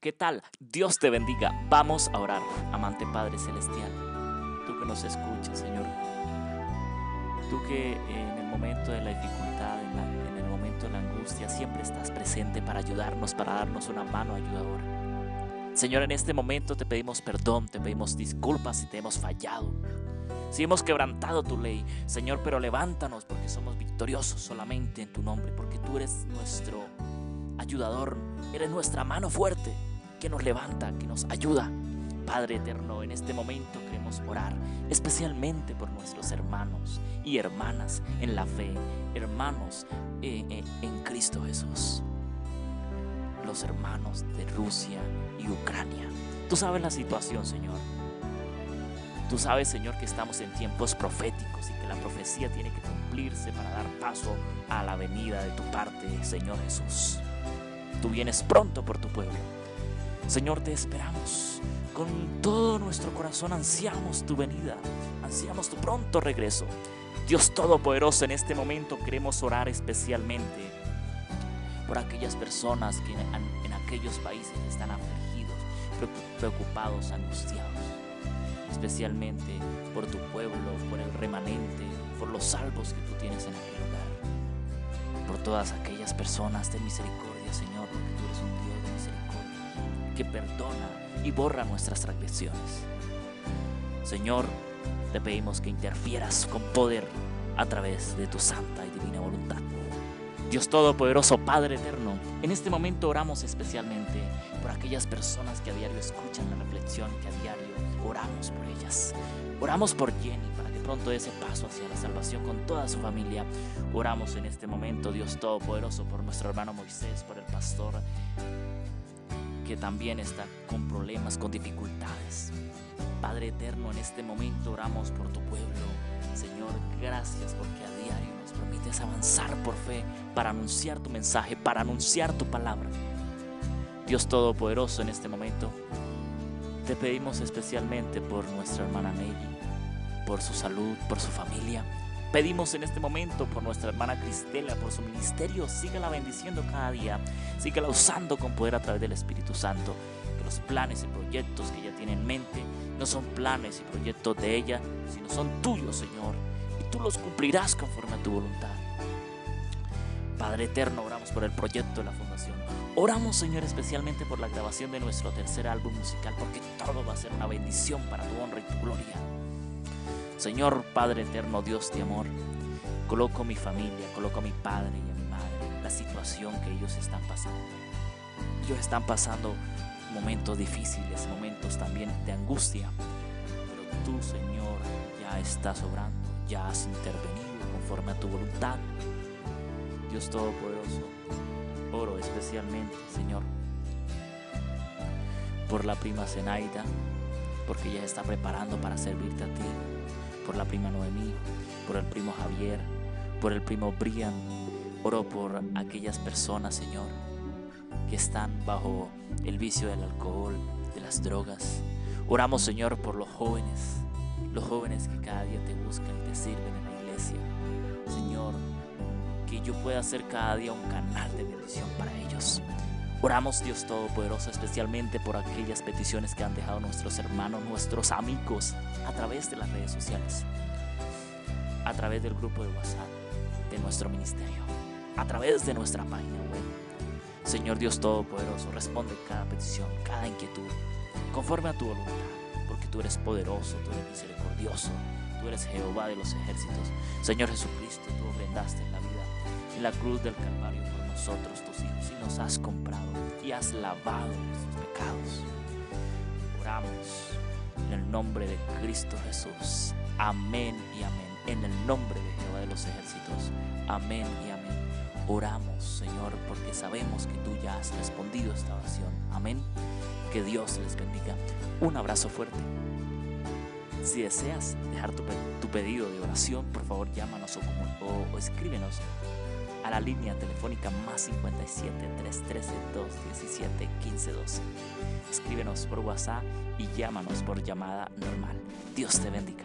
¿Qué tal? Dios te bendiga. Vamos a orar, amante Padre Celestial. Tú que nos escuchas, Señor. Tú que en el momento de la dificultad, en, el momento de la angustia, siempre estás presente para ayudarnos, para darnos una mano ayudadora. Señor, en este momento te pedimos perdón, te pedimos disculpas si te hemos fallado. Si hemos quebrantado tu ley, Señor, pero levántanos porque somos victoriosos solamente en tu nombre, porque tú eres nuestro ayudador, eres nuestra mano fuerte que nos levanta, que nos ayuda. Padre eterno, en este momento queremos orar especialmente por nuestros hermanos y hermanas en la fe, hermanos eh, eh, en Cristo Jesús. Los hermanos de Rusia y Ucrania. Tú sabes la situación, Señor. Tú sabes, Señor, que estamos en tiempos proféticos y que la profecía tiene que cumplirse para dar paso a la venida de tu parte, Señor Jesús. Tú vienes pronto por tu pueblo. Señor, te esperamos. Con todo nuestro corazón ansiamos tu venida, ansiamos tu pronto regreso. Dios Todopoderoso, en este momento queremos orar especialmente por aquellas personas que en, aquellos países están afligidos, preocupados, angustiados especialmente por tu pueblo, por el remanente, por los salvos que tú tienes en aquel lugar. Por todas aquellas personas de misericordia, Señor, porque tú eres un Dios de misericordia, que perdona y borra nuestras transgresiones. Señor, te pedimos que interfieras con poder a través de tu santa y divina voluntad. Dios Todopoderoso, Padre Eterno, en este momento oramos especialmente por aquellas personas que a diario escuchan la reflexión, que a diario oramos por ellas. Oramos por Jenny pronto ese paso hacia la salvación con toda su familia. Oramos en este momento, Dios Todopoderoso, por nuestro hermano Moisés, por el pastor que también está con problemas, con dificultades. Padre eterno, en este momento oramos por tu pueblo. Señor, gracias porque a diario nos permites avanzar por fe para anunciar tu mensaje, para anunciar tu palabra. Dios Todopoderoso, en este momento te pedimos especialmente por nuestra hermana Nelly, por su salud, por su familia. Pedimos en este momento por nuestra hermana Cristela, por su ministerio. Sígala bendiciendo cada día. Sígala usando con poder a través del Espíritu Santo. Que los planes y proyectos que ella tiene en mente no son planes y proyectos de ella, sino son tuyos, Señor. Y tú los cumplirás conforme a tu voluntad. Padre eterno, oramos por el proyecto de la fundación. Oramos, Señor, especialmente por la grabación de nuestro tercer álbum musical, porque todo va a ser una bendición para tu honra y tu gloria. Señor Padre eterno, Dios de amor, coloco mi familia, coloco a mi padre y a mi madre, la situación que ellos están pasando. Ellos están pasando momentos difíciles, momentos también de angustia, pero tú, Señor, ya estás obrando, ya has intervenido conforme a tu voluntad. Dios Todopoderoso, Oro especialmente, Señor, por la prima Zenaida, porque ella está preparando para servirte a ti, por la prima Noemí, por el primo Javier, por el primo Brian. Oro por aquellas personas, Señor, que están bajo el vicio del alcohol, de las drogas. Oramos, Señor, por los jóvenes, los jóvenes que cada día te buscan y te sirven en la iglesia. Señor, que yo pueda ser cada día un canal de bendición para ellos. Oramos Dios Todopoderoso especialmente por aquellas peticiones que han dejado nuestros hermanos, nuestros amigos a través de las redes sociales, a través del grupo de WhatsApp de nuestro ministerio, a través de nuestra página web. Señor Dios Todopoderoso, responde cada petición, cada inquietud, conforme a tu voluntad, porque tú eres poderoso, tú eres misericordioso, tú eres Jehová de los ejércitos. Señor Jesucristo, tú ofrendaste la vida en la cruz del Calvario por nosotros, tus hijos, y nos has comprado y has lavado nuestros pecados. Oramos en el nombre de Cristo Jesús. Amén y amén. En el nombre de Jehová de los ejércitos. Amén y amén. Oramos, Señor, porque sabemos que tú ya has respondido esta oración. Amén. Que Dios les bendiga. Un abrazo fuerte. Si deseas dejar tu, pedido de oración, por favor llámanos o, o escríbenos a la línea telefónica más 57 313 217 1512. Escríbenos por WhatsApp y llámanos por llamada normal. Dios te bendiga.